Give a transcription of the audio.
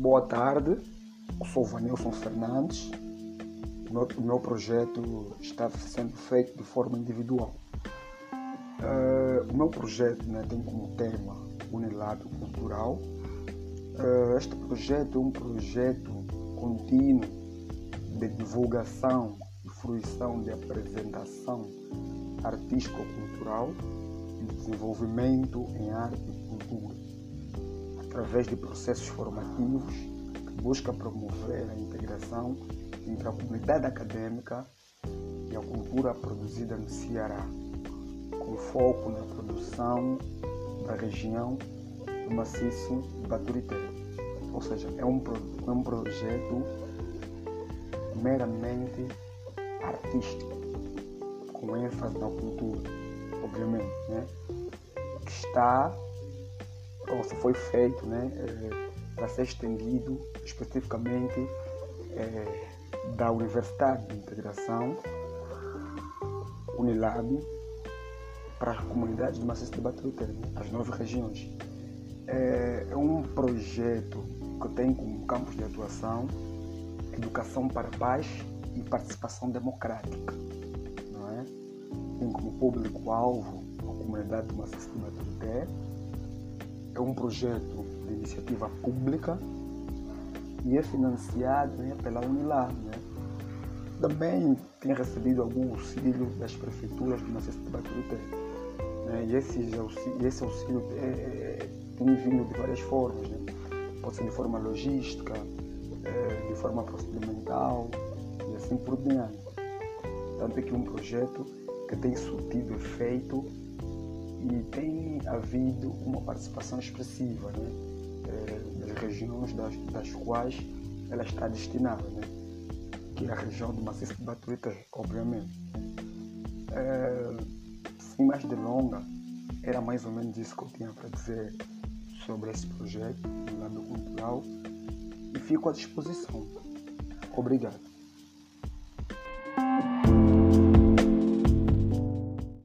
Boa tarde, sou Vanilson Fernandes. O meu, o meu projeto está sendo feito de forma individual. Uh, o meu projeto né, tem como tema Unilab Cultural. Uh, este projeto é um projeto contínuo de divulgação e fruição de apresentação artístico-cultural e desenvolvimento em arte e cultura através de processos formativos que busca promover a integração entre a comunidade acadêmica e a cultura produzida no Ceará, com foco na produção da região do maciço Baturité. Ou seja, é um, é um projeto meramente artístico, com ênfase na cultura, obviamente, né? que está se foi feito né, é, para ser estendido especificamente é, da Universidade de Integração, Unilab, para as comunidades do Maciço de Batuta, as nove regiões. É, é um projeto que tem como campos de atuação educação para paz e participação democrática. Não é? Tem como público-alvo a comunidade do Maciço de Batuté, é um projeto de iniciativa pública e é financiado né, pela Unilab. Né? Também tem recebido algum auxílio das prefeituras do Maciço de Baturité. Né? E auxílio, esse auxílio é, é, tem vindo de várias formas. Né? Pode ser de forma logística, é, de forma procedimental e assim por diante. Tanto é que um projeto que tem surtido efeito e tem havido uma participação expressiva né, é, das regiões das, das quais ela está destinada, né, que é a região do maciço de Batuité, obviamente. É, sem mais delongas, era mais ou menos isso que eu tinha para dizer sobre esse projeto do lado cultural e fico à disposição. Obrigado.